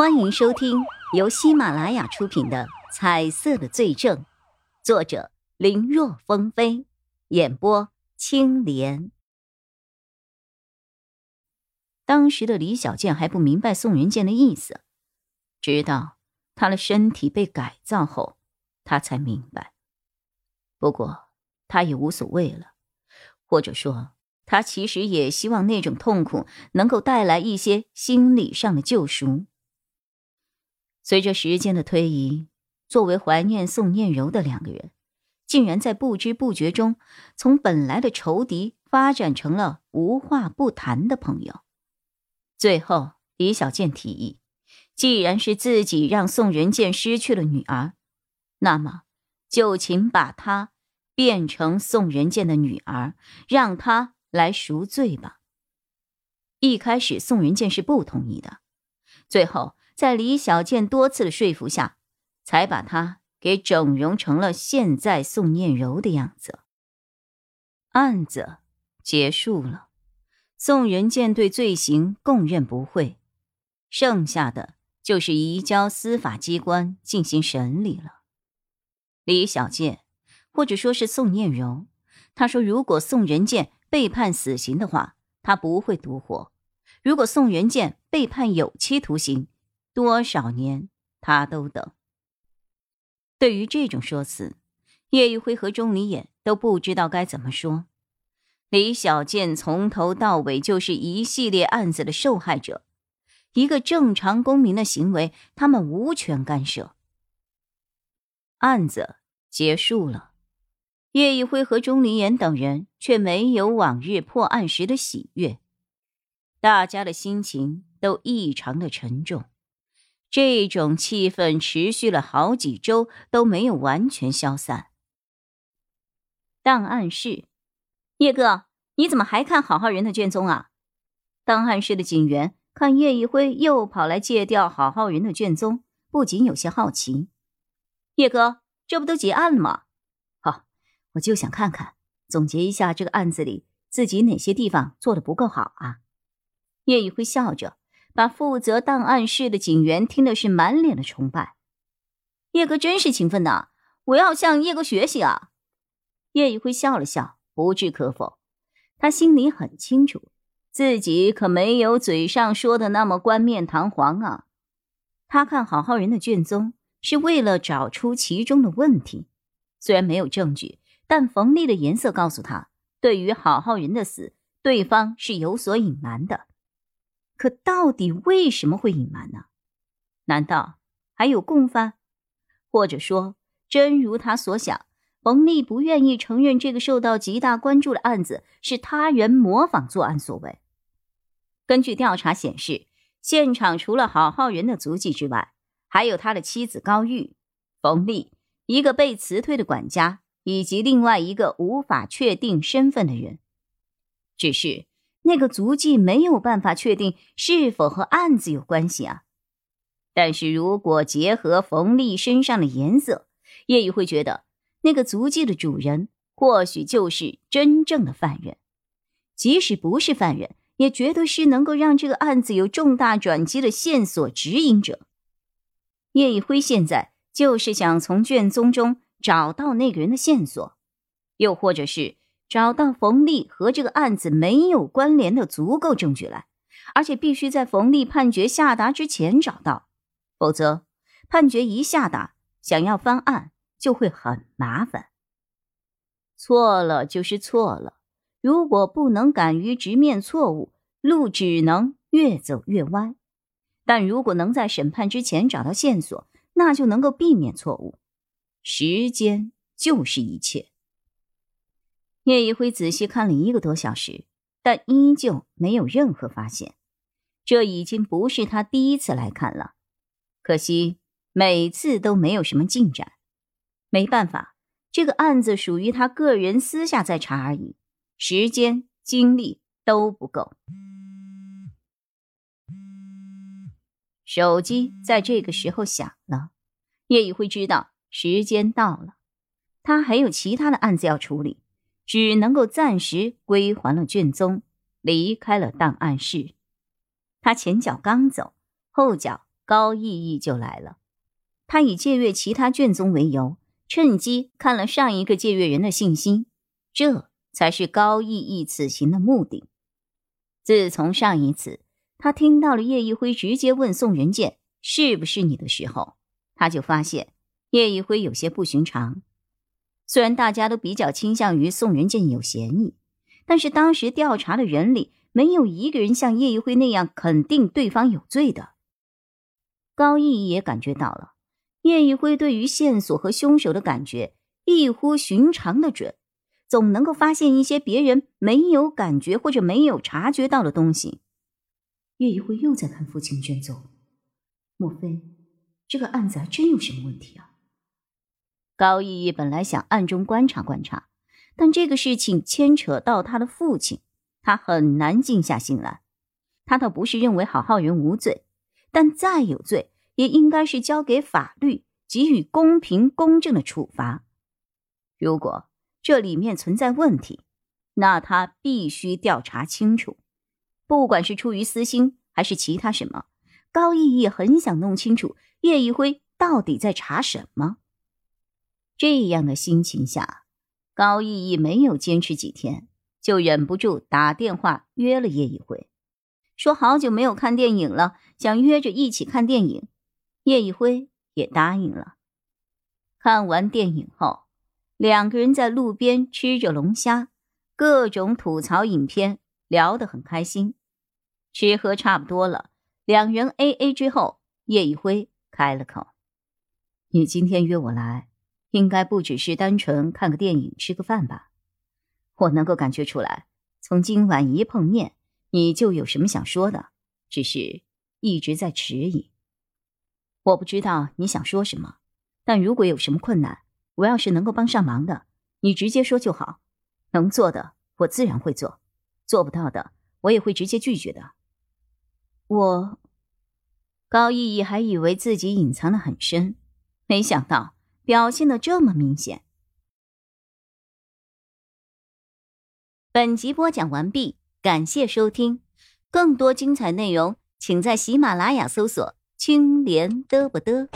欢迎收听由喜马拉雅出品的《彩色的罪证》，作者林若风飞，演播青莲。当时的李小健还不明白宋云健的意思，直到他的身体被改造后，他才明白。不过他也无所谓了，或者说，他其实也希望那种痛苦能够带来一些心理上的救赎。随着时间的推移，作为怀念宋念柔的两个人，竟然在不知不觉中，从本来的仇敌发展成了无话不谈的朋友。最后，李小健提议，既然是自己让宋仁健失去了女儿，那么就请把她变成宋仁健的女儿，让她来赎罪吧。一开始，宋仁健是不同意的，最后。在李小健多次的说服下，才把他给整容成了现在宋念柔的样子。案子结束了，宋仁健对罪行供认不讳，剩下的就是移交司法机关进行审理了。李小健，或者说是宋念柔，他说：“如果宋仁健被判死刑的话，他不会独活；如果宋仁健被判有期徒刑。”多少年，他都等。对于这种说辞，叶一辉和钟离眼都不知道该怎么说。李小健从头到尾就是一系列案子的受害者，一个正常公民的行为，他们无权干涉。案子结束了，叶一辉和钟离言等人却没有往日破案时的喜悦，大家的心情都异常的沉重。这种气氛持续了好几周都没有完全消散。档案室，叶哥，你怎么还看好浩人的卷宗啊？档案室的警员看叶一辉又跑来借调好好人的卷宗，不仅有些好奇。叶哥，这不都结案了吗？好，我就想看看，总结一下这个案子里自己哪些地方做的不够好啊？叶一辉笑着。把负责档案室的警员听的是满脸的崇拜，叶哥真是勤奋呐！我要向叶哥学习啊！叶一辉笑了笑，不置可否。他心里很清楚，自己可没有嘴上说的那么冠冕堂皇啊。他看好好人的卷宗，是为了找出其中的问题。虽然没有证据，但冯丽的颜色告诉他，对于好好人的死，对方是有所隐瞒的。可到底为什么会隐瞒呢？难道还有共犯？或者说，真如他所想，冯丽不愿意承认这个受到极大关注的案子是他人模仿作案所为？根据调查显示，现场除了郝浩仁的足迹之外，还有他的妻子高玉、冯丽、一个被辞退的管家，以及另外一个无法确定身份的人。只是。那个足迹没有办法确定是否和案子有关系啊，但是如果结合冯丽身上的颜色，叶雨会觉得那个足迹的主人或许就是真正的犯人，即使不是犯人，也绝对是能够让这个案子有重大转机的线索指引者。叶一辉现在就是想从卷宗中找到那个人的线索，又或者是。找到冯丽和这个案子没有关联的足够证据来，而且必须在冯丽判决下达之前找到，否则判决一下达，想要翻案就会很麻烦。错了就是错了，如果不能敢于直面错误，路只能越走越歪；但如果能在审判之前找到线索，那就能够避免错误。时间就是一切。叶一辉仔细看了一个多小时，但依旧没有任何发现。这已经不是他第一次来看了，可惜每次都没有什么进展。没办法，这个案子属于他个人私下在查而已，时间精力都不够。手机在这个时候响了，叶一辉知道时间到了，他还有其他的案子要处理。只能够暂时归还了卷宗，离开了档案室。他前脚刚走，后脚高逸逸就来了。他以借阅其他卷宗为由，趁机看了上一个借阅人的信息，这才是高逸逸此行的目的。自从上一次他听到了叶一辉直接问宋仁建是不是你的时候，他就发现叶一辉有些不寻常。虽然大家都比较倾向于宋仁健有嫌疑，但是当时调查的人里没有一个人像叶一辉那样肯定对方有罪的。高毅也感觉到了，叶一辉对于线索和凶手的感觉异乎寻常的准，总能够发现一些别人没有感觉或者没有察觉到的东西。叶一辉又在看父亲卷宗，莫非这个案子还真有什么问题啊？高逸逸本来想暗中观察观察，但这个事情牵扯到他的父亲，他很难静下心来。他倒不是认为郝浩仁无罪，但再有罪，也应该是交给法律给予公平公正的处罚。如果这里面存在问题，那他必须调查清楚。不管是出于私心还是其他什么，高逸逸很想弄清楚叶一辉到底在查什么。这样的心情下，高逸逸没有坚持几天，就忍不住打电话约了叶一辉，说好久没有看电影了，想约着一起看电影。叶一辉也答应了。看完电影后，两个人在路边吃着龙虾，各种吐槽影片，聊得很开心。吃喝差不多了，两人 A A 之后，叶一辉开了口：“你今天约我来。”应该不只是单纯看个电影、吃个饭吧？我能够感觉出来，从今晚一碰面，你就有什么想说的，只是一直在迟疑。我不知道你想说什么，但如果有什么困难，我要是能够帮上忙的，你直接说就好。能做的，我自然会做；做不到的，我也会直接拒绝的。我高逸逸还以为自己隐藏的很深，没想到。表现的这么明显。本集播讲完毕，感谢收听，更多精彩内容，请在喜马拉雅搜索“青莲嘚不嘚”。